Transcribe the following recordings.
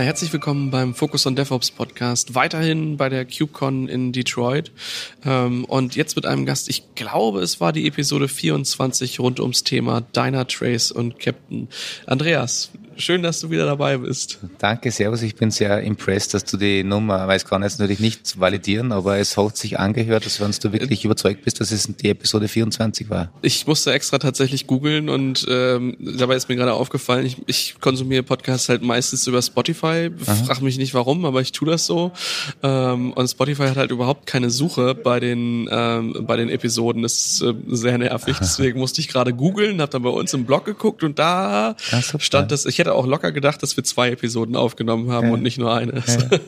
Ja, herzlich willkommen beim Focus on DevOps Podcast. Weiterhin bei der KubeCon in Detroit. Ähm, und jetzt mit einem Gast, ich glaube, es war die Episode 24 rund ums Thema Dynatrace und Captain. Andreas, Schön, dass du wieder dabei bist. Danke, Servus. Ich bin sehr impressed, dass du die Nummer, weil ich kann jetzt natürlich nicht validieren, aber es hat sich angehört, dass wenn du wirklich überzeugt bist, dass es die Episode 24 war. Ich musste extra tatsächlich googeln und ähm, dabei ist mir gerade aufgefallen, ich, ich konsumiere Podcasts halt meistens über Spotify. Frag mich nicht warum, aber ich tue das so. Ähm, und Spotify hat halt überhaupt keine Suche bei den ähm, bei den Episoden. Das ist äh, sehr nervig. Deswegen musste ich gerade googeln, habe dann bei uns im Blog geguckt und da stand das. Ich hätte hätte auch locker gedacht, dass wir zwei Episoden aufgenommen haben ja. und nicht nur eine. Ja.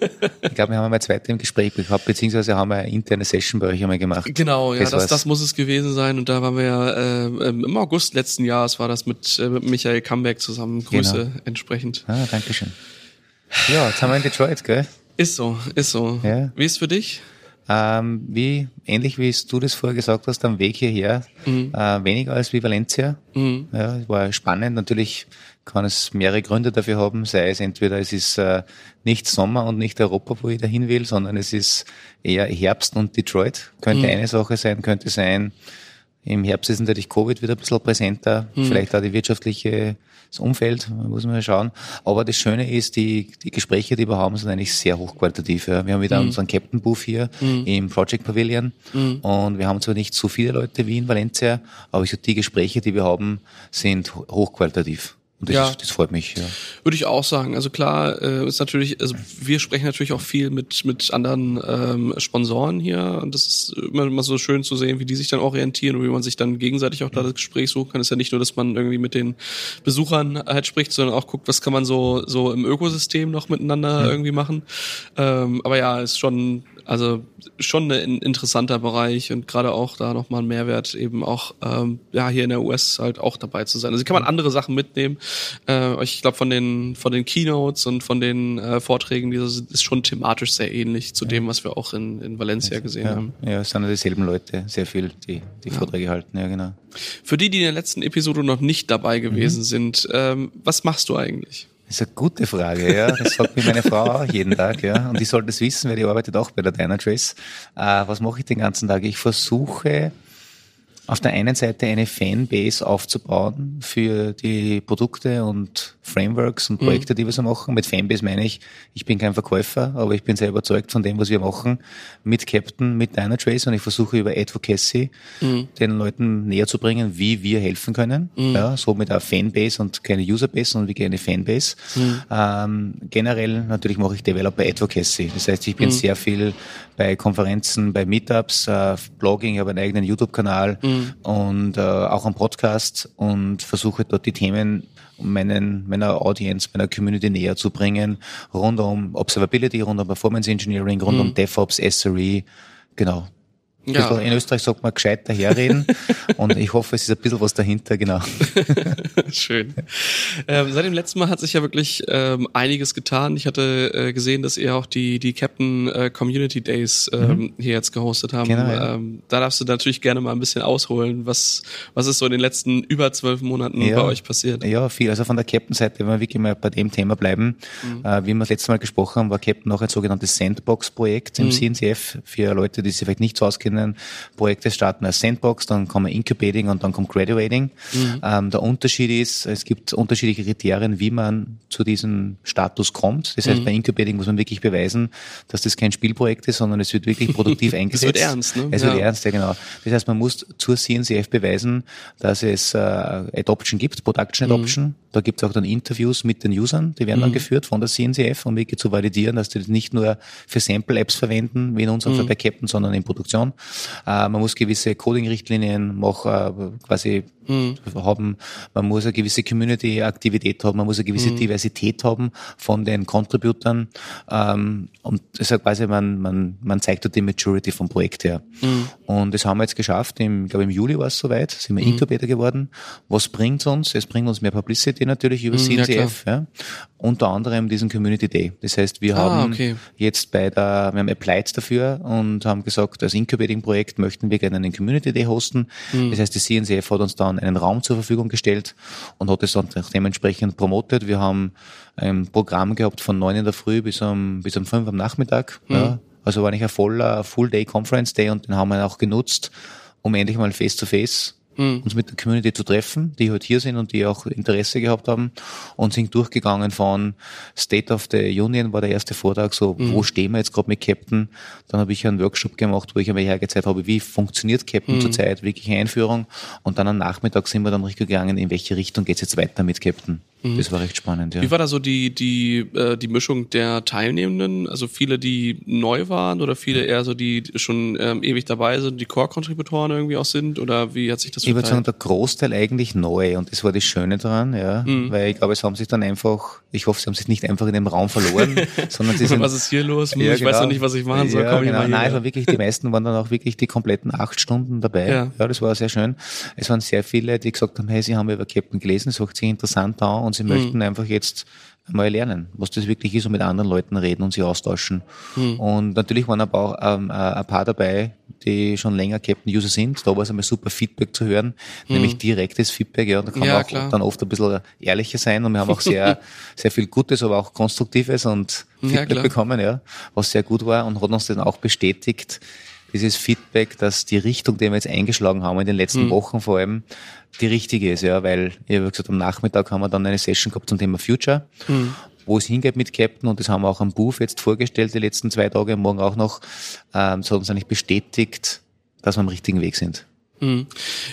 Ich glaube, wir haben einmal zweite im Gespräch gehabt, beziehungsweise haben wir eine interne Session bei euch einmal gemacht. Genau, ja, das, das, das muss es gewesen sein. Und da waren wir ja äh, im August letzten Jahres war das mit, äh, mit Michael Kambeck zusammen. Grüße genau. entsprechend. Ah, danke schön. Ja, jetzt haben wir in Detroit, gell? Ist so, ist so. Ja. Wie ist für dich? Ähm, wie, ähnlich wie du das vorher gesagt hast, am Weg hierher, mhm. äh, weniger als wie Valencia. Mhm. Ja, war spannend. Natürlich kann es mehrere Gründe dafür haben, sei es entweder es ist äh, nicht Sommer und nicht Europa, wo ich dahin will, sondern es ist eher Herbst und Detroit. Könnte mhm. eine Sache sein, könnte sein, im Herbst ist natürlich Covid wieder ein bisschen präsenter, mhm. vielleicht auch die wirtschaftliche das Umfeld, muss man schauen. Aber das Schöne ist, die, die Gespräche, die wir haben, sind eigentlich sehr hochqualitativ. Ja. Wir haben wieder mhm. unseren Captain Booth hier mhm. im Project Pavilion mhm. und wir haben zwar nicht so viele Leute wie in Valencia, aber ich die Gespräche, die wir haben, sind hochqualitativ. Und das, ja. das freut mich. Ja. Würde ich auch sagen. Also klar, äh, ist natürlich, also wir sprechen natürlich auch viel mit mit anderen ähm, Sponsoren hier und das ist immer, immer so schön zu sehen, wie die sich dann orientieren und wie man sich dann gegenseitig auch da das Gespräch suchen kann. Es ist ja nicht nur, dass man irgendwie mit den Besuchern halt spricht, sondern auch guckt, was kann man so so im Ökosystem noch miteinander ja. irgendwie machen. Ähm, aber ja, ist schon also schon ein interessanter Bereich und gerade auch da nochmal ein Mehrwert, eben auch ähm, ja hier in der US halt auch dabei zu sein. Also kann man andere Sachen mitnehmen. Äh, ich glaube von den von den Keynotes und von den äh, Vorträgen, die ist schon thematisch sehr ähnlich zu ja. dem, was wir auch in, in Valencia gesehen ja. haben. Ja, es sind ja dieselben Leute, sehr viel, die die ja. Vorträge halten. Ja, genau. Für die, die in der letzten Episode noch nicht dabei gewesen mhm. sind, ähm, was machst du eigentlich? Das ist eine gute Frage, ja. Das sagt mir meine Frau auch jeden Tag, ja. Und die sollte es wissen, weil die arbeitet auch bei der Dynatrace. Äh, was mache ich den ganzen Tag? Ich versuche auf der einen Seite eine Fanbase aufzubauen für die Produkte und Frameworks und Projekte, mhm. die wir so machen. Mit Fanbase meine ich, ich bin kein Verkäufer, aber ich bin sehr überzeugt von dem, was wir machen mit Captain, mit Dynatrace und ich versuche über Advocacy mhm. den Leuten näher zu bringen, wie wir helfen können. Mhm. Ja, so mit einer Fanbase und keine Userbase, sondern wie eine Fanbase. Mhm. Ähm, generell natürlich mache ich Developer Advocacy. Das heißt, ich bin mhm. sehr viel bei Konferenzen, bei Meetups, äh, Blogging, ich habe einen eigenen YouTube-Kanal mhm. und äh, auch einen Podcast und versuche dort die Themen meinen, meiner Audience, meiner Community näher zu bringen, rund um Observability, rund um Performance Engineering, rund mhm. um DevOps, SRE, genau. Ja. In Österreich sagt man gescheit daherreden und ich hoffe, es ist ein bisschen was dahinter, genau. Schön. Ähm, seit dem letzten Mal hat sich ja wirklich ähm, einiges getan. Ich hatte äh, gesehen, dass ihr auch die, die Captain äh, Community Days ähm, mhm. hier jetzt gehostet haben. Genau, ja. ähm, da darfst du natürlich gerne mal ein bisschen ausholen. Was, was ist so in den letzten über zwölf Monaten ja, bei euch passiert? Ja, viel. Also von der Captain-Seite, wenn wir wirklich mal bei dem Thema bleiben, mhm. äh, wie wir das letzte Mal gesprochen haben, war Captain auch ein sogenanntes Sandbox-Projekt im mhm. CNCF für Leute, die sich vielleicht nicht so auskennen verschiedenen Projekte starten als Sandbox, dann kommen Incubating und dann kommt Graduating. Mhm. Ähm, der Unterschied ist, es gibt unterschiedliche Kriterien, wie man zu diesem Status kommt. Das heißt, mhm. bei Incubating muss man wirklich beweisen, dass das kein Spielprojekt ist, sondern es wird wirklich produktiv eingesetzt. es wird ernst, ne? Es ja. wird ernst, ja genau. Das heißt, man muss zur CNCF beweisen, dass es äh, Adoption gibt, Production mhm. Adoption. Mhm. Da gibt es auch dann Interviews mit den Usern, die werden dann mhm. geführt von der CNCF, um wirklich zu validieren, dass die das nicht nur für Sample-Apps verwenden, wie in unserem Fall mhm. bei Captain, sondern in Produktion. Äh, man muss gewisse Coding-Richtlinien machen, äh, quasi mhm. haben. Man muss eine gewisse Community-Aktivität haben, man muss eine gewisse mhm. Diversität haben von den Contributern. Ähm, und das ist quasi, man, man, man zeigt dort die Maturity vom Projekt her. Mhm. Und das haben wir jetzt geschafft. Im, ich glaube, im Juli war es soweit, sind wir mhm. Incubator geworden. Was bringt's uns? Es bringt uns mehr Publicity natürlich über CNCF. Mhm, ja, ja. Unter anderem diesen Community Day. Das heißt, wir ah, haben okay. jetzt bei der, wir haben applied dafür und haben gesagt, als Incubating-Projekt möchten wir gerne einen Community Day hosten. Mhm. Das heißt, die CNCF hat uns dann einen Raum zur Verfügung gestellt und hat es dann dementsprechend promotet. Wir haben ein Programm gehabt von neun in der Früh bis um, bis um fünf am Nachmittag. Mhm. Ja. Also war nicht ein voller Full-Day Conference Day und den haben wir auch genutzt, um endlich mal face-to-face mhm. uns mit der Community zu treffen, die halt hier sind und die auch Interesse gehabt haben und sind durchgegangen von State of the Union war der erste Vortrag, so mhm. wo stehen wir jetzt gerade mit Captain. Dann habe ich einen Workshop gemacht, wo ich einmal hergezeigt habe, wie funktioniert Captain mhm. zurzeit, wirklich Einführung. Und dann am Nachmittag sind wir dann richtig gegangen, in welche Richtung geht's jetzt weiter mit Captain. Mhm. Das war recht spannend, ja. Wie war da so die, die, äh, die Mischung der Teilnehmenden? Also viele, die neu waren oder viele eher so, die schon ähm, ewig dabei sind, die Core-Kontributoren irgendwie auch sind? Oder wie hat sich das Ich würde sagen, der Großteil eigentlich neu und das war das Schöne daran, ja. Mhm. Weil ich glaube, es haben sich dann einfach, ich hoffe, sie haben sich nicht einfach in dem Raum verloren, sondern sie sind. was ist hier los? Ja, ich genau. weiß noch nicht, was ich machen soll. Ja, Komm genau. Nein, es war wirklich, die meisten waren dann auch wirklich die kompletten acht Stunden dabei. Ja. ja, das war sehr schön. Es waren sehr viele, die gesagt haben, hey, sie haben über Captain gelesen, es hört sich interessant an und sie mhm. möchten einfach jetzt mal lernen, was das wirklich ist und mit anderen Leuten reden und sich austauschen. Mhm. Und natürlich waren aber auch ähm, äh, ein paar dabei, die schon länger Captain-User sind. Da war es einmal super Feedback zu hören, mhm. nämlich direktes Feedback. Ja, da kann ja, man auch klar. dann oft ein bisschen ehrlicher sein und wir haben auch sehr, sehr viel Gutes, aber auch Konstruktives und Feedback ja, bekommen, ja, was sehr gut war und hat uns dann auch bestätigt, dieses Feedback, dass die Richtung, die wir jetzt eingeschlagen haben in den letzten mhm. Wochen vor allem, die richtige ist, ja, weil, ich habe gesagt, am Nachmittag haben wir dann eine Session gehabt zum Thema Future, mhm. wo es hingeht mit Captain und das haben wir auch am Booth jetzt vorgestellt, die letzten zwei Tage, morgen auch noch, ähm, so hat uns eigentlich bestätigt, dass wir am richtigen Weg sind. Mhm.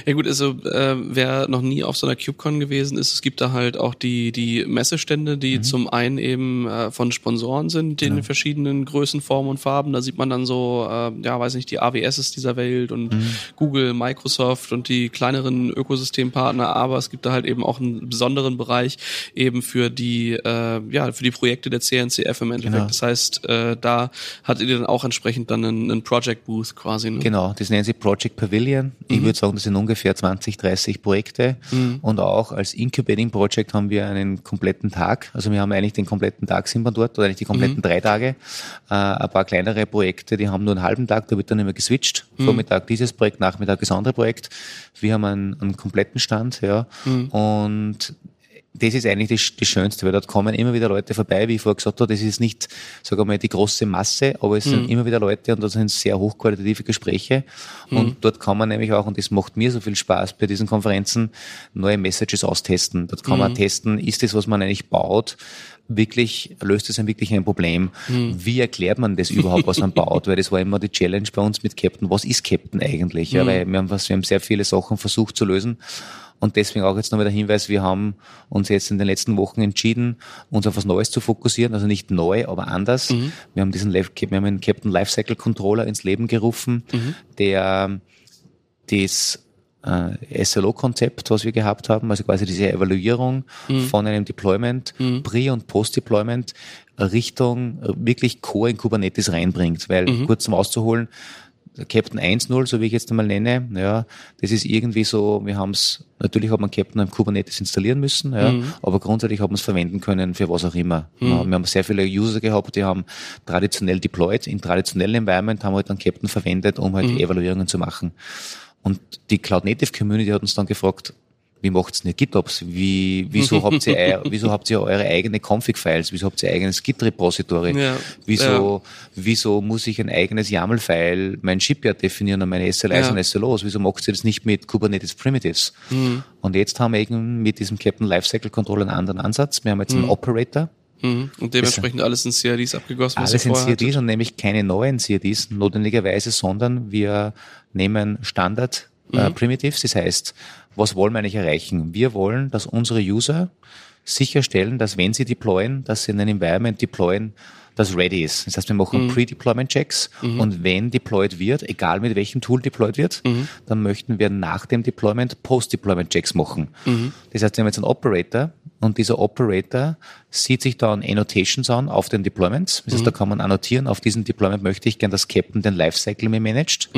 Ja gut, also äh, wer noch nie auf so einer CubeCon gewesen ist, es gibt da halt auch die die Messestände, die mhm. zum einen eben äh, von Sponsoren sind, in genau. verschiedenen Größen, Formen und Farben. Da sieht man dann so, äh, ja, weiß nicht, die AWSs dieser Welt und mhm. Google, Microsoft und die kleineren Ökosystempartner. Aber es gibt da halt eben auch einen besonderen Bereich eben für die äh, ja für die Projekte der CNCF im Endeffekt. Genau. Das heißt, äh, da hattet ihr dann auch entsprechend dann einen, einen Project Booth quasi. Ne? Genau, das nennen sie Project Pavilion. Ich ich würde sagen, das sind ungefähr 20, 30 Projekte. Mhm. Und auch als Incubating Project haben wir einen kompletten Tag. Also wir haben eigentlich den kompletten Tag sind wir dort, oder eigentlich die kompletten mhm. drei Tage. Äh, ein paar kleinere Projekte, die haben nur einen halben Tag, da wird dann immer geswitcht. Mhm. Vormittag dieses Projekt, Nachmittag das andere Projekt. Wir haben einen, einen kompletten Stand, ja. Mhm. Und das ist eigentlich das, das Schönste, weil dort kommen immer wieder Leute vorbei, wie ich vorher gesagt habe, das ist nicht, sagen wir mal, die große Masse, aber es mhm. sind immer wieder Leute und das sind sehr hochqualitative Gespräche. Mhm. Und dort kann man nämlich auch, und das macht mir so viel Spaß bei diesen Konferenzen, neue Messages austesten. Dort kann mhm. man testen, ist das, was man eigentlich baut, wirklich, löst es ein wirklich ein Problem? Mhm. Wie erklärt man das überhaupt, was man baut? Weil das war immer die Challenge bei uns mit Captain. Was ist Captain eigentlich? Ja, mhm. weil wir haben, was, wir haben sehr viele Sachen versucht zu lösen. Und deswegen auch jetzt nochmal der Hinweis, wir haben uns jetzt in den letzten Wochen entschieden, uns auf was Neues zu fokussieren. Also nicht neu, aber anders. Mhm. Wir haben diesen wir haben einen Captain Lifecycle Controller ins Leben gerufen, mhm. der das äh, SLO-Konzept, was wir gehabt haben, also quasi diese Evaluierung mhm. von einem Deployment, mhm. Pre- und Post-Deployment Richtung wirklich Core in Kubernetes reinbringt. Weil, mhm. kurz zum Auszuholen, Captain 1.0, so wie ich jetzt einmal nenne, ja, das ist irgendwie so, wir haben es, natürlich hat man Captain im Kubernetes installieren müssen, ja, mhm. aber grundsätzlich hat man es verwenden können für was auch immer. Mhm. Ja, wir haben sehr viele User gehabt, die haben traditionell deployed, in traditionellen Environment haben wir halt dann Captain verwendet, um halt mhm. Evaluierungen zu machen. Und die Cloud Native Community hat uns dann gefragt, wie macht's denn GitOps? Wie, wieso habt ihr, wieso habt ihr eure eigene Config-Files? Wieso habt ihr eigenes Git-Repository? Ja, wieso, ja. wieso muss ich ein eigenes YAML-File, mein Shipyard definieren und meine SLIs ja. und SLOs? Wieso macht ihr das nicht mit Kubernetes Primitives? Mhm. Und jetzt haben wir eben mit diesem Captain Lifecycle Controller einen anderen Ansatz. Wir haben jetzt mhm. einen Operator. Mhm. Und dementsprechend alles in CRDs abgegossen. Alles in CRDs hattet. und nämlich keine neuen CRDs notwendigerweise, sondern wir nehmen Standard äh, mhm. Primitives. Das heißt, was wollen wir eigentlich erreichen? Wir wollen, dass unsere User sicherstellen, dass wenn sie deployen, dass sie in ein Environment deployen, das ready ist. Das heißt, wir machen mhm. Pre-Deployment-Checks mhm. und wenn deployed wird, egal mit welchem Tool deployed wird, mhm. dann möchten wir nach dem Deployment Post-Deployment-Checks machen. Mhm. Das heißt, wir haben jetzt einen Operator und dieser Operator sieht sich dann Annotations an auf den Deployments. Das heißt, mhm. da kann man annotieren, auf diesem Deployment möchte ich gern, dass Captain den Lifecycle mir managt.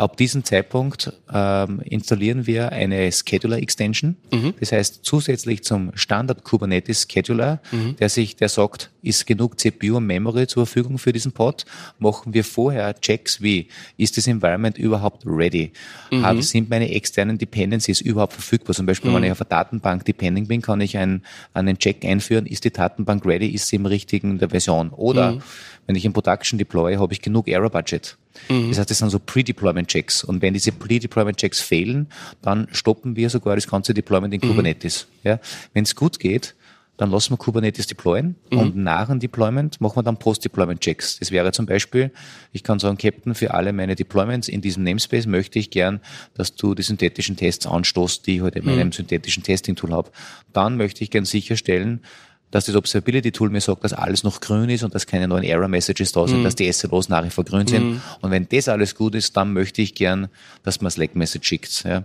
Ab diesem Zeitpunkt ähm, installieren wir eine Scheduler Extension. Mhm. Das heißt, zusätzlich zum Standard Kubernetes Scheduler, mhm. der sich, der sagt, ist genug CPU und Memory zur Verfügung für diesen Pod, machen wir vorher Checks wie, ist das Environment überhaupt ready? Mhm. Haben, sind meine externen Dependencies überhaupt verfügbar? Zum Beispiel, wenn mhm. ich auf einer Datenbank depending bin, kann ich einen, einen Check einführen, ist die Datenbank ready, ist sie im richtigen der Version? Oder mhm. wenn ich in Production deploy, habe ich genug Error Budget. Mhm. Das heißt, das sind so Pre-Deployment-Checks. Und wenn diese Pre-Deployment-Checks fehlen, dann stoppen wir sogar das ganze Deployment in mhm. Kubernetes. Ja? Wenn es gut geht, dann lassen wir Kubernetes deployen mhm. und nach dem Deployment machen wir dann Post-Deployment-Checks. Das wäre zum Beispiel, ich kann sagen, Captain, für alle meine Deployments in diesem Namespace möchte ich gern, dass du die synthetischen Tests anstoßt, die ich heute halt in meinem mhm. synthetischen Testing-Tool habe. Dann möchte ich gern sicherstellen, dass das Observability-Tool mir sagt, dass alles noch grün ist und dass keine neuen Error-Messages da sind, mhm. dass die SLOs nach wie vor grün sind. Mhm. Und wenn das alles gut ist, dann möchte ich gern, dass man Slack-Message schickt. Ja.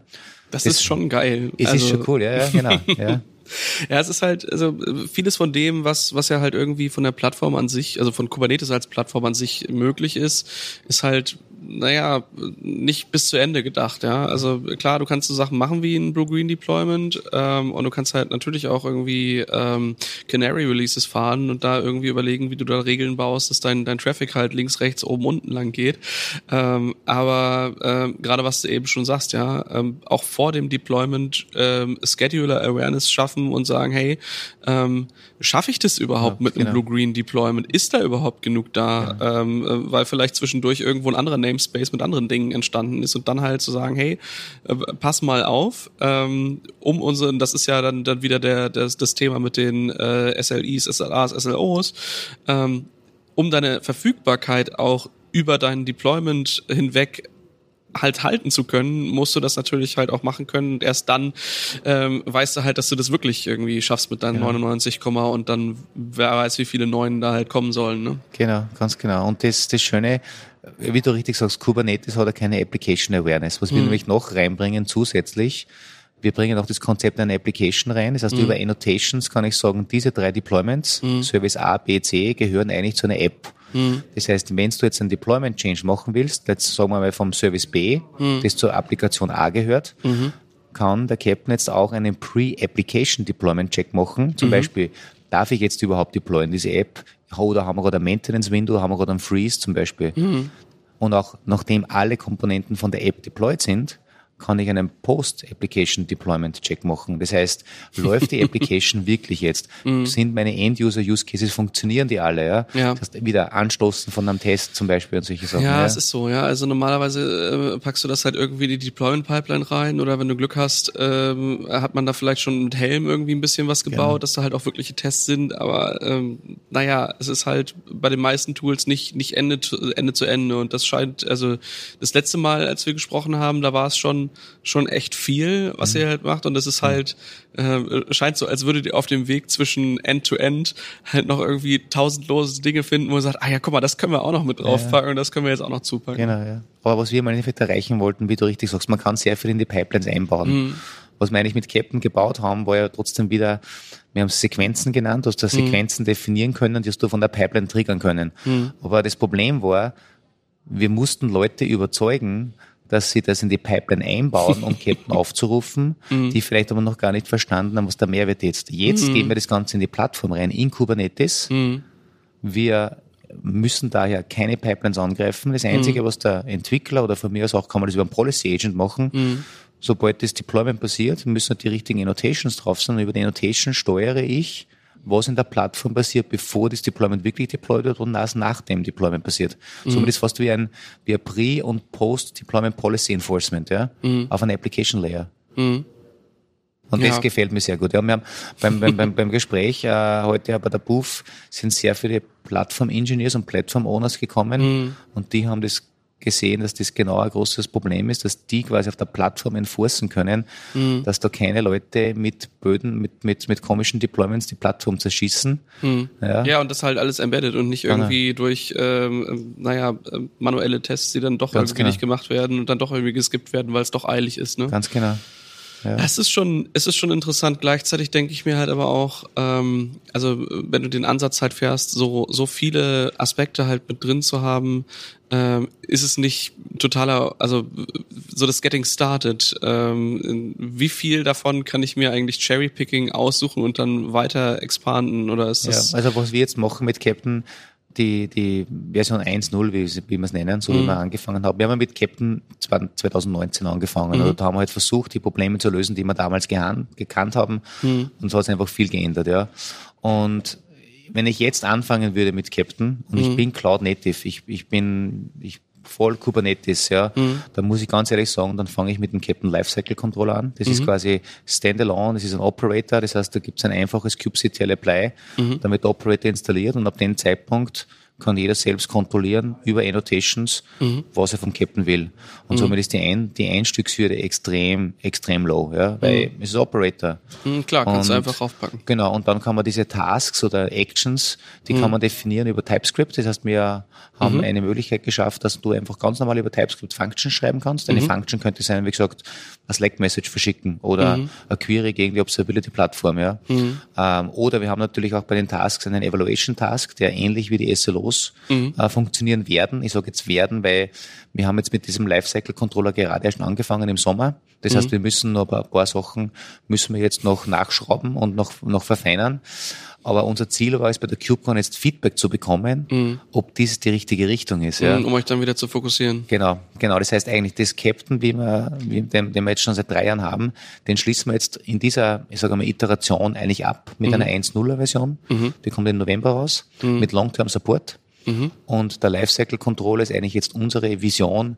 Das, das, ist schon geil. Es also, ist schon cool, ja, ja genau. Ja. Ja, es ist halt, also vieles von dem, was, was ja halt irgendwie von der Plattform an sich, also von Kubernetes als Plattform an sich möglich ist, ist halt naja, nicht bis zu Ende gedacht, ja. Also klar, du kannst so Sachen machen wie ein Blue-Green Deployment ähm, und du kannst halt natürlich auch irgendwie ähm, Canary Releases fahren und da irgendwie überlegen, wie du da Regeln baust, dass dein, dein Traffic halt links, rechts, oben, unten lang geht. Ähm, aber ähm, gerade was du eben schon sagst, ja, ähm, auch vor dem Deployment ähm, Scheduler Awareness schaffen und sagen, hey, ähm, schaffe ich das überhaupt ja, mit einem genau. Blue-Green Deployment? Ist da überhaupt genug da? Ja. Ähm, äh, weil vielleicht zwischendurch irgendwo ein anderer Namespace mit anderen Dingen entstanden ist und dann halt zu sagen, hey, äh, pass mal auf, ähm, um unseren, das ist ja dann, dann wieder der, das, das Thema mit den äh, SLIs, SLAs, SLOs, ähm, um deine Verfügbarkeit auch über dein Deployment hinweg halt halten zu können, musst du das natürlich halt auch machen können. Und erst dann ähm, weißt du halt, dass du das wirklich irgendwie schaffst mit deinen ja. 99, und dann wer weiß, wie viele neuen da halt kommen sollen. Ne? Genau, ganz genau. Und das, das Schöne, wie du richtig sagst, Kubernetes hat ja keine Application Awareness. Was wir mhm. nämlich noch reinbringen zusätzlich, wir bringen auch das Konzept einer Application rein. Das heißt, mhm. über Annotations kann ich sagen, diese drei Deployments, mhm. Service A, B, C, gehören eigentlich zu einer App. Mhm. Das heißt, wenn du jetzt einen Deployment Change machen willst, jetzt sagen wir mal vom Service B, mhm. das zur Applikation A gehört, mhm. kann der Captain jetzt auch einen Pre-Application Deployment Check machen. Zum mhm. Beispiel, darf ich jetzt überhaupt deployen, diese App? Oder haben wir gerade ein Maintenance Window, haben wir gerade einen Freeze zum Beispiel? Mhm. Und auch nachdem alle Komponenten von der App deployed sind, kann ich einen Post-Application Deployment Check machen. Das heißt, läuft die Application wirklich jetzt? Mm. Sind meine End-User-Use-Cases, funktionieren die alle? Ja? ja. Das heißt, wieder anstoßen von einem Test zum Beispiel und solche Sachen. Ja, ja. es ist so, ja. Also normalerweise äh, packst du das halt irgendwie in die Deployment-Pipeline rein oder wenn du Glück hast, ähm, hat man da vielleicht schon mit Helm irgendwie ein bisschen was gebaut, genau. dass da halt auch wirkliche Tests sind. Aber ähm, naja, es ist halt bei den meisten Tools nicht, nicht Ende, Ende zu Ende. Und das scheint, also das letzte Mal, als wir gesprochen haben, da war es schon schon echt viel, was mhm. ihr halt macht. Und das ist halt, äh, scheint so, als würdet ihr auf dem Weg zwischen End-to-End halt noch irgendwie tausendlose Dinge finden, wo ihr sagt, ah ja, guck mal, das können wir auch noch mit draufpacken ja. und das können wir jetzt auch noch zupacken. Genau, ja. Aber was wir im Endeffekt erreichen wollten, wie du richtig sagst, man kann sehr viel in die Pipelines einbauen. Mhm. Was wir eigentlich mit Captain gebaut haben, war ja trotzdem wieder, wir haben es Sequenzen genannt, du hast da mhm. Sequenzen definieren können, die hast du von der Pipeline triggern können. Mhm. Aber das Problem war, wir mussten Leute überzeugen, dass sie das in die Pipeline einbauen, um Ketten aufzurufen, mhm. die vielleicht aber noch gar nicht verstanden haben, was der Mehrwert jetzt. Jetzt mhm. geben wir das Ganze in die Plattform rein, in Kubernetes. Mhm. Wir müssen daher keine Pipelines angreifen. Das Einzige, was der Entwickler oder von mir aus auch kann man das über einen Policy Agent machen. Sobald das Deployment passiert, müssen die richtigen Annotations drauf sein. Und über die Annotation steuere ich was in der Plattform passiert, bevor das Deployment wirklich deployed wird und was nach dem Deployment passiert. Mhm. Somit ist fast wie ein, wie ein Pre- und Post-Deployment Policy Enforcement, ja, mhm. auf einer Application Layer. Mhm. Und ja. das gefällt mir sehr gut. Ja, wir haben beim, beim, beim, beim Gespräch äh, heute bei der Booth sind sehr viele Plattform-Engineers und Plattform-Owners gekommen mhm. und die haben das gesehen, dass das genau ein großes Problem ist, dass die quasi auf der Plattform enforcen können, mhm. dass da keine Leute mit Böden, mit, mit, mit komischen Deployments die Plattform zerschießen. Mhm. Ja. ja, und das halt alles embedded und nicht irgendwie genau. durch, ähm, naja, manuelle Tests, die dann doch Ganz irgendwie genau. nicht gemacht werden und dann doch irgendwie geskippt werden, weil es doch eilig ist. Ne? Ganz genau. Ja. Es ist schon, es ist schon interessant. Gleichzeitig denke ich mir halt aber auch, ähm, also wenn du den Ansatz halt fährst, so so viele Aspekte halt mit drin zu haben, ähm, ist es nicht totaler, also so das Getting Started. Ähm, wie viel davon kann ich mir eigentlich Cherry-Picking aussuchen und dann weiter expanden oder ist das? Ja, also was wir jetzt machen mit Captain, die, die Version 1.0, wie, wie wir es nennen, so mhm. wie wir angefangen haben. Wir haben mit Captain 2019 angefangen. Mhm. Also da haben wir halt versucht, die Probleme zu lösen, die wir damals gekannt haben. Mhm. Und so hat es einfach viel geändert, ja. Und wenn ich jetzt anfangen würde mit Captain und ich mhm. bin Cloud Native, ich, ich bin, ich voll Kubernetes, ja, mhm. da muss ich ganz ehrlich sagen, dann fange ich mit dem Captain Lifecycle Controller an. Das mhm. ist quasi Standalone, das ist ein Operator, das heißt, da gibt es ein einfaches kubectl Apply, mhm. damit Operator installiert und ab dem Zeitpunkt kann jeder selbst kontrollieren über Annotations, mhm. was er vom Captain will. Und mhm. somit ist die, Ein die Einstiegshürde extrem, extrem low, ja, weil mhm. es ist Operator. Mhm, klar, kannst und, du einfach aufpacken. Genau, und dann kann man diese Tasks oder Actions, die kann mhm. man definieren über TypeScript. Das heißt, wir haben mhm. eine Möglichkeit geschafft, dass du einfach ganz normal über TypeScript Functions schreiben kannst. Eine Function könnte sein, wie gesagt, eine Slack-Message verschicken oder mhm. eine Query gegen die Observability-Plattform. Ja. Mhm. Ähm, oder wir haben natürlich auch bei den Tasks einen Evaluation-Task, der ähnlich wie die SLOs mhm. äh, funktionieren werden. Ich sage jetzt werden, weil wir haben jetzt mit diesem Lifecycle-Controller gerade erst angefangen im Sommer. Das heißt, mhm. wir müssen noch ein paar Sachen müssen wir jetzt noch nachschrauben und noch, noch verfeinern. Aber unser Ziel war es bei der CubeCon jetzt Feedback zu bekommen, mhm. ob dies die richtige Richtung ist. Ja. Mhm, um euch dann wieder zu fokussieren. Genau, genau. Das heißt eigentlich, das Captain, wie wir, wie, den, den wir jetzt schon seit drei Jahren haben, den schließen wir jetzt in dieser, ich sage mal, Iteration eigentlich ab mit mhm. einer 1.0er Version. Mhm. Die kommt im November raus, mhm. mit Long-Term Support. Mhm. Und der Lifecycle Controller ist eigentlich jetzt unsere Vision,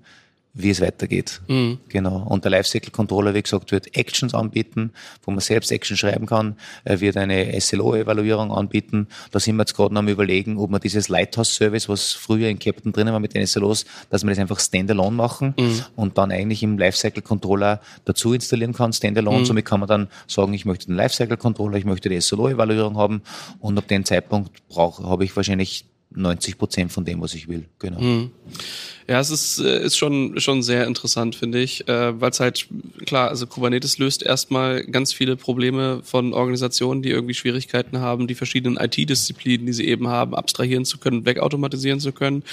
wie es weitergeht. Mhm. Genau. Und der Lifecycle Controller, wie gesagt, wird Actions anbieten, wo man selbst Action schreiben kann. Er wird eine SLO-Evaluierung anbieten. Da sind wir jetzt gerade noch am überlegen, ob man dieses Lighthouse-Service, was früher in Captain drinnen war mit den SLOs, dass wir das einfach standalone machen mhm. und dann eigentlich im Lifecycle Controller dazu installieren kann, standalone. Mhm. Somit kann man dann sagen, ich möchte den Lifecycle Controller, ich möchte die SLO-Evaluierung haben und ab dem Zeitpunkt brauche, habe ich wahrscheinlich 90 Prozent von dem, was ich will. Genau. Mhm. Ja, es ist, äh, ist schon, schon sehr interessant, finde ich, äh, weil es halt, klar, also Kubernetes löst erstmal ganz viele Probleme von Organisationen, die irgendwie Schwierigkeiten haben, die verschiedenen IT-Disziplinen, die sie eben haben, abstrahieren zu können, wegautomatisieren zu können.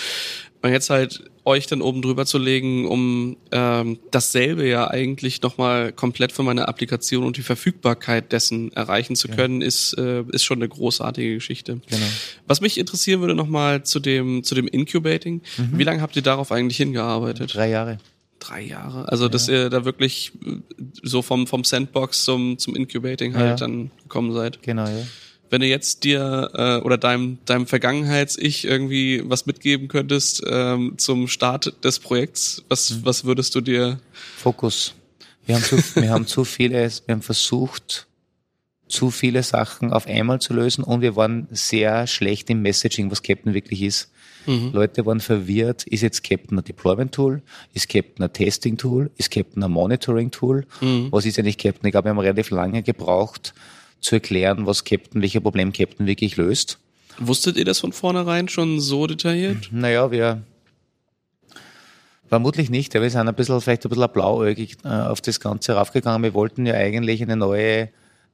Und jetzt halt euch dann oben drüber zu legen, um ähm, dasselbe ja eigentlich nochmal komplett für meine Applikation und die Verfügbarkeit dessen erreichen zu können, ja. ist, äh, ist schon eine großartige Geschichte. Genau. Was mich interessieren würde nochmal zu dem, zu dem Incubating. Mhm. Wie lange habt ihr darauf eigentlich hingearbeitet? Drei Jahre. Drei Jahre. Also, ja. dass ihr da wirklich äh, so vom, vom Sandbox zum, zum Incubating halt ja. dann gekommen seid. Genau, ja wenn du jetzt dir äh, oder deinem, deinem Vergangenheits-Ich irgendwie was mitgeben könntest ähm, zum Start des Projekts, was, mhm. was würdest du dir? Fokus. Wir haben zu, wir haben zu viele, wir haben versucht, zu viele Sachen auf einmal zu lösen und wir waren sehr schlecht im Messaging, was Captain wirklich ist. Mhm. Leute waren verwirrt, ist jetzt Captain ein Deployment-Tool, ist Captain ein Testing-Tool, ist Captain ein Monitoring-Tool, mhm. was ist eigentlich Captain? Ich glaube, wir haben relativ lange gebraucht, zu erklären, was Captain, welcher Problem Captain wirklich löst. Wusstet ihr das von vornherein schon so detailliert? Naja, wir vermutlich nicht, ja, wir sind ein bisschen, vielleicht ein bisschen blauäugig äh, auf das Ganze raufgegangen. Wir wollten ja eigentlich eine neue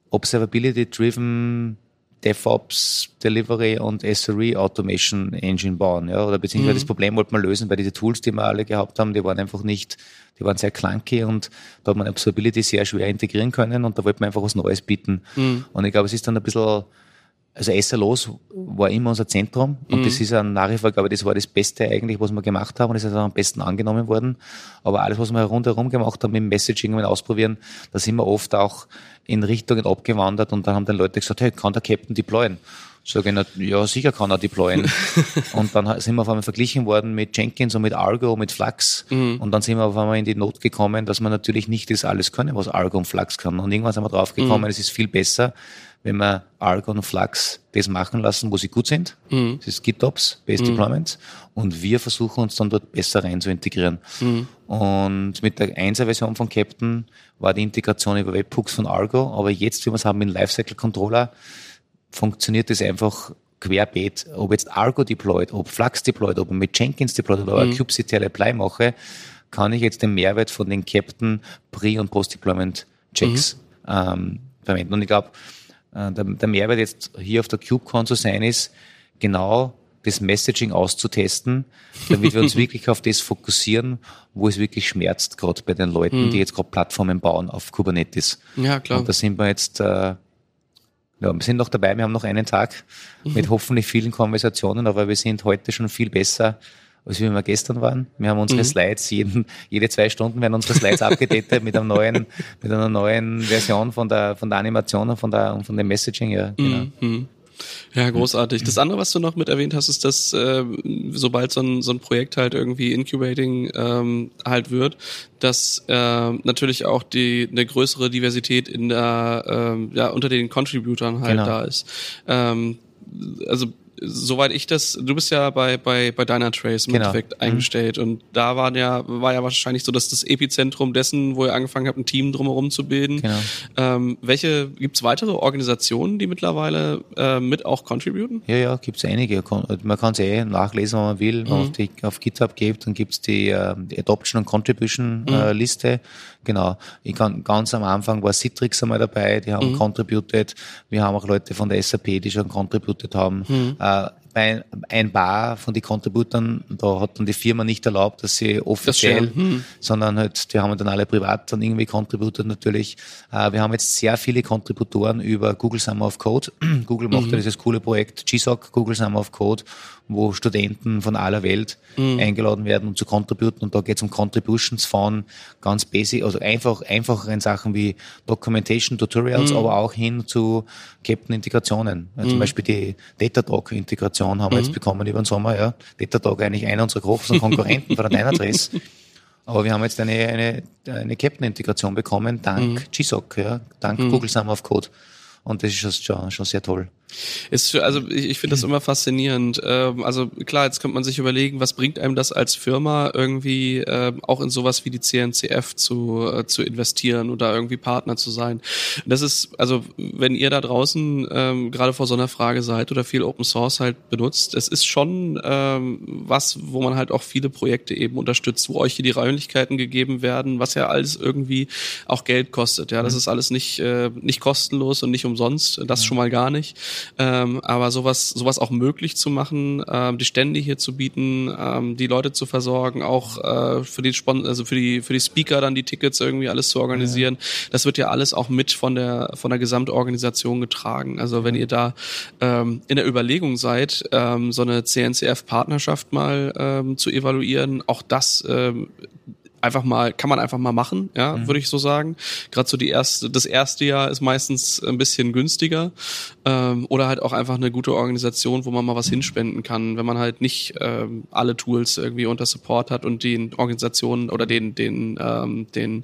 Observability-driven DevOps, Delivery und SRE Automation Engine bauen, ja, oder beziehungsweise mhm. das Problem wollten wir lösen, weil diese Tools, die wir alle gehabt haben, die waren einfach nicht, die waren sehr clunky und da hat man Observability sehr schwer integrieren können und da wollten wir einfach was Neues bieten. Mhm. Und ich glaube, es ist dann ein bisschen, also SLOs war immer unser Zentrum und mhm. das ist ein nach wie vor, glaube ich, das war das Beste eigentlich, was wir gemacht haben und das ist auch am besten angenommen worden. Aber alles, was wir rundherum gemacht haben, mit Messaging und Ausprobieren, da sind wir oft auch in Richtungen abgewandert und dann haben dann Leute gesagt, hey, kann der Captain deployen? Sag ich, ja, sicher kann er deployen. und dann sind wir auf einmal verglichen worden mit Jenkins und mit Argo, mit Flux. Mhm. Und dann sind wir auf einmal in die Not gekommen, dass man natürlich nicht das alles können, was Argo und Flux kann. Und irgendwann sind wir drauf gekommen, mhm. es ist viel besser, wenn wir Argon und Flux das machen lassen, wo sie gut sind. Mhm. Das ist GitOps, Base mhm. Deployments. Und wir versuchen uns dann dort besser rein zu integrieren. Mhm. Und mit der 1er Version von Captain war die Integration über Webhooks von Argo. Aber jetzt, wie wir es haben mit Lifecycle Controller, funktioniert das einfach querbeet. Ob jetzt Argo deployed, ob Flux deployed, ob mit Jenkins deployed oder mhm. kubectl Apply mache, kann ich jetzt den Mehrwert von den Captain Pre- und Post-Deployment Checks mhm. ähm, verwenden. Und ich glaube, der, der Mehrwert jetzt hier auf der KubeCon zu sein ist, genau das Messaging auszutesten, damit wir uns wirklich auf das fokussieren, wo es wirklich schmerzt, gerade bei den Leuten, mhm. die jetzt gerade Plattformen bauen auf Kubernetes. Ja, klar. Und da sind wir jetzt, äh, ja, wir sind noch dabei, wir haben noch einen Tag mhm. mit hoffentlich vielen Konversationen, aber wir sind heute schon viel besser, als wie wir gestern waren. Wir haben unsere mhm. Slides, jeden, jede zwei Stunden werden unsere Slides abgedatet mit einem neuen, mit einer neuen Version von der, von der Animation und von der, von dem Messaging, ja, genau. Mhm. Ja, großartig. Das andere, was du noch mit erwähnt hast, ist, dass äh, sobald so ein, so ein Projekt halt irgendwie Incubating ähm, halt wird, dass äh, natürlich auch die eine größere Diversität in der ähm, ja unter den Contributern halt genau. da ist. Ähm, also soweit ich das, du bist ja bei, bei, bei Dynatrace im genau. Endeffekt mhm. eingestellt und da war ja, war ja wahrscheinlich so, dass das Epizentrum dessen, wo ihr angefangen habt, ein Team drumherum zu bilden. Genau. Ähm, welche, gibt's weitere Organisationen, die mittlerweile äh, mit auch contributen? Ja, ja, gibt's einige. Man kann es eh nachlesen, wenn man will. Mhm. Auf, die, auf GitHub geht, dann gibt's die, äh, die Adoption und Contribution äh, mhm. äh, Liste. Genau. Ich kann, ganz am Anfang war Citrix einmal dabei, die haben mhm. contributed. Wir haben auch Leute von der SAP, die schon contributed haben. Mhm. Äh, bei ein paar von den Contributern, da hat dann die Firma nicht erlaubt, dass sie offiziell, das hm. sondern halt, die haben dann alle privat dann irgendwie contributed natürlich. Äh, wir haben jetzt sehr viele Contributoren über Google Summer of Code. Google macht mhm. ja dieses coole Projekt GSOC, Google Summer of Code, wo Studenten von aller Welt mhm. eingeladen werden, um zu contributen. Und da geht es um Contributions von ganz basic, also einfach, einfacheren Sachen wie Documentation, Tutorials, mhm. aber auch hin zu Captain-Integrationen. Ja, zum mhm. Beispiel die Datadog-Integration haben wir jetzt mhm. bekommen über den Sommer. Ja. Datadog eigentlich einer unserer großen Konkurrenten von der Dynatrace. Aber wir haben jetzt eine, eine, eine Captain-Integration bekommen, dank mhm. GSOC, ja, dank mhm. Google Summer of Code. Und das ist schon, schon sehr toll. Ist für, also ich, ich finde das immer faszinierend. Ähm, also klar, jetzt könnte man sich überlegen, was bringt einem das als Firma irgendwie äh, auch in sowas wie die CNCF zu, äh, zu investieren oder irgendwie Partner zu sein. Das ist, also wenn ihr da draußen ähm, gerade vor so einer Frage seid oder viel Open Source halt benutzt, es ist schon ähm, was, wo man halt auch viele Projekte eben unterstützt, wo euch hier die Räumlichkeiten gegeben werden, was ja alles irgendwie auch Geld kostet. Ja, das mhm. ist alles nicht, äh, nicht kostenlos und nicht umsonst, das schon mal gar nicht. Ähm, aber sowas, sowas auch möglich zu machen, ähm, die Stände hier zu bieten, ähm, die Leute zu versorgen, auch äh, für die Spon also für die für die Speaker dann die Tickets irgendwie alles zu organisieren, ja. das wird ja alles auch mit von der von der Gesamtorganisation getragen. Also wenn ihr da ähm, in der Überlegung seid, ähm, so eine CNCF-Partnerschaft mal ähm, zu evaluieren, auch das ähm, einfach mal, kann man einfach mal machen, ja, mhm. würde ich so sagen. Gerade so die erste, das erste Jahr ist meistens ein bisschen günstiger. Ähm, oder halt auch einfach eine gute Organisation, wo man mal was hinspenden kann, wenn man halt nicht ähm, alle Tools irgendwie unter Support hat und den Organisationen oder den, den, ähm, den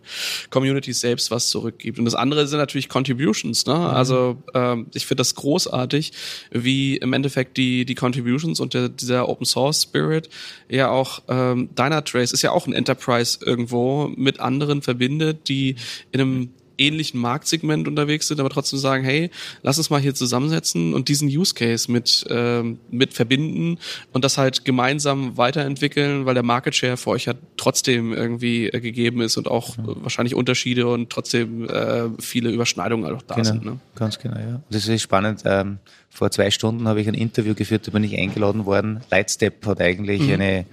Communities selbst was zurückgibt. Und das andere sind natürlich Contributions, ne? Mhm. Also ähm, ich finde das großartig, wie im Endeffekt die, die Contributions und der, dieser Open Source Spirit ja auch ähm, Dynatrace ist ja auch ein Enterprise irgendwo mit anderen verbindet, die in einem ähnlichen Marktsegment unterwegs sind, aber trotzdem sagen, hey, lass uns mal hier zusammensetzen und diesen Use Case mit, ähm, mit verbinden und das halt gemeinsam weiterentwickeln, weil der Market Share für euch ja trotzdem irgendwie äh, gegeben ist und auch mhm. wahrscheinlich Unterschiede und trotzdem äh, viele Überschneidungen auch da genau, sind. Ne? Ganz genau, ja. Das ist spannend. Ähm, vor zwei Stunden habe ich ein Interview geführt, da bin ich eingeladen worden. Lightstep hat eigentlich mhm. eine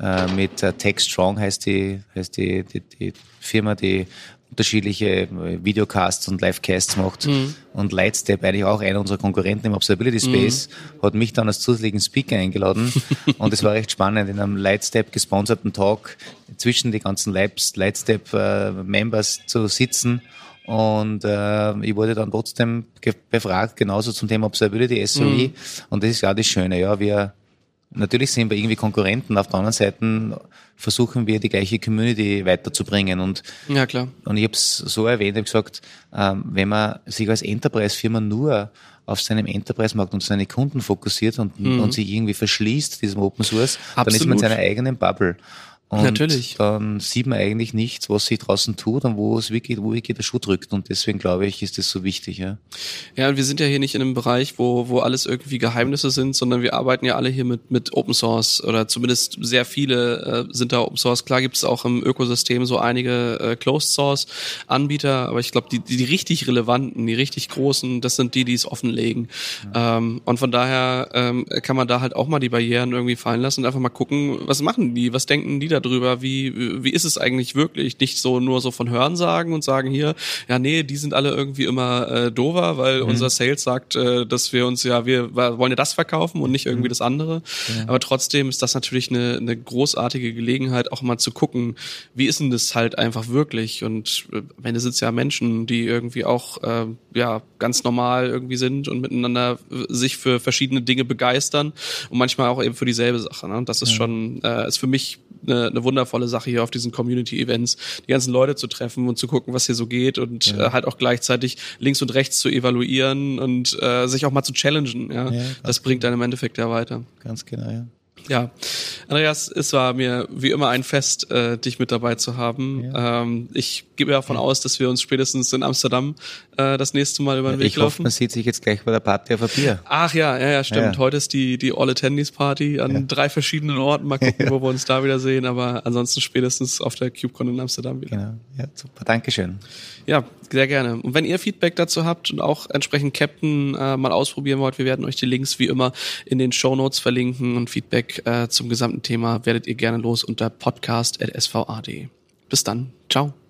äh, mit äh, Tech Strong heißt die, heißt die, die, die Firma, die unterschiedliche äh, Videocasts und Livecasts macht. Mhm. Und Lightstep, eigentlich auch einer unserer Konkurrenten im Observability Space, mhm. hat mich dann als zusätzlichen Speaker eingeladen. und es war recht spannend, in einem Lightstep gesponserten Talk zwischen die ganzen Lightstep-Members äh, zu sitzen. Und äh, ich wurde dann trotzdem befragt, genauso zum Thema Observability, SOE. Mhm. Und das ist ja das Schöne, ja. Wir natürlich sind wir irgendwie Konkurrenten, auf der anderen Seite versuchen wir die gleiche Community weiterzubringen. Und, ja, klar. und ich habe es so erwähnt, ich habe gesagt, ähm, wenn man sich als Enterprise-Firma nur auf seinem Enterprise-Markt und seine Kunden fokussiert und, mhm. und sich irgendwie verschließt, diesem Open Source, Absolut. dann ist man in seiner eigenen Bubble. Und Natürlich. dann sieht man eigentlich nichts, was sich draußen tut und wo es wirklich, wo wirklich der Schuh drückt. Und deswegen glaube ich, ist das so wichtig, ja. Ja, und wir sind ja hier nicht in einem Bereich, wo, wo alles irgendwie Geheimnisse sind, sondern wir arbeiten ja alle hier mit, mit Open Source oder zumindest sehr viele äh, sind da Open Source. Klar gibt es auch im Ökosystem so einige äh, Closed Source Anbieter, aber ich glaube, die, die, die richtig relevanten, die richtig großen, das sind die, die es offenlegen. Ja. Ähm, und von daher ähm, kann man da halt auch mal die Barrieren irgendwie fallen lassen und einfach mal gucken, was machen die, was denken die da darüber, wie, wie ist es eigentlich wirklich? Nicht so nur so von Hören sagen und sagen hier, ja, nee, die sind alle irgendwie immer äh, dover, weil mhm. unser Sales sagt, äh, dass wir uns ja, wir wollen ja das verkaufen und nicht irgendwie mhm. das andere. Ja. Aber trotzdem ist das natürlich eine, eine großartige Gelegenheit, auch mal zu gucken, wie ist denn das halt einfach wirklich? Und äh, sind es ja Menschen, die irgendwie auch äh, ja ganz normal irgendwie sind und miteinander sich für verschiedene Dinge begeistern und manchmal auch eben für dieselbe Sache. Ne? Das ist ja. schon, äh, ist für mich eine, eine wundervolle Sache hier auf diesen Community-Events, die ganzen Leute zu treffen und zu gucken, was hier so geht und ja. äh, halt auch gleichzeitig links und rechts zu evaluieren und äh, sich auch mal zu challengen. Ja, ja das bringt dann im Endeffekt ja weiter. Ganz genau, ja. Ja, Andreas, es war mir wie immer ein Fest, äh, dich mit dabei zu haben. Ja. Ähm, ich gebe davon ja. aus, dass wir uns spätestens in Amsterdam äh, das nächste Mal über den Weg ich laufen. Ich hoffe, man sieht sich jetzt gleich bei der Party auf ein Bier. Ach ja, ja, ja, stimmt. Ja. Heute ist die, die All Attendees Party an drei verschiedenen Orten. Mal gucken, wo wir uns da wieder sehen. Aber ansonsten spätestens auf der CubeCon in Amsterdam wieder. Genau. Ja, super. Dankeschön. Ja, sehr gerne. Und wenn ihr Feedback dazu habt und auch entsprechend Captain äh, mal ausprobieren wollt, wir werden euch die Links wie immer in den Show Notes verlinken und Äh, zum gesamten Thema werdet ihr gerne los unter podcast.sva.de. Bis dann. Ciao.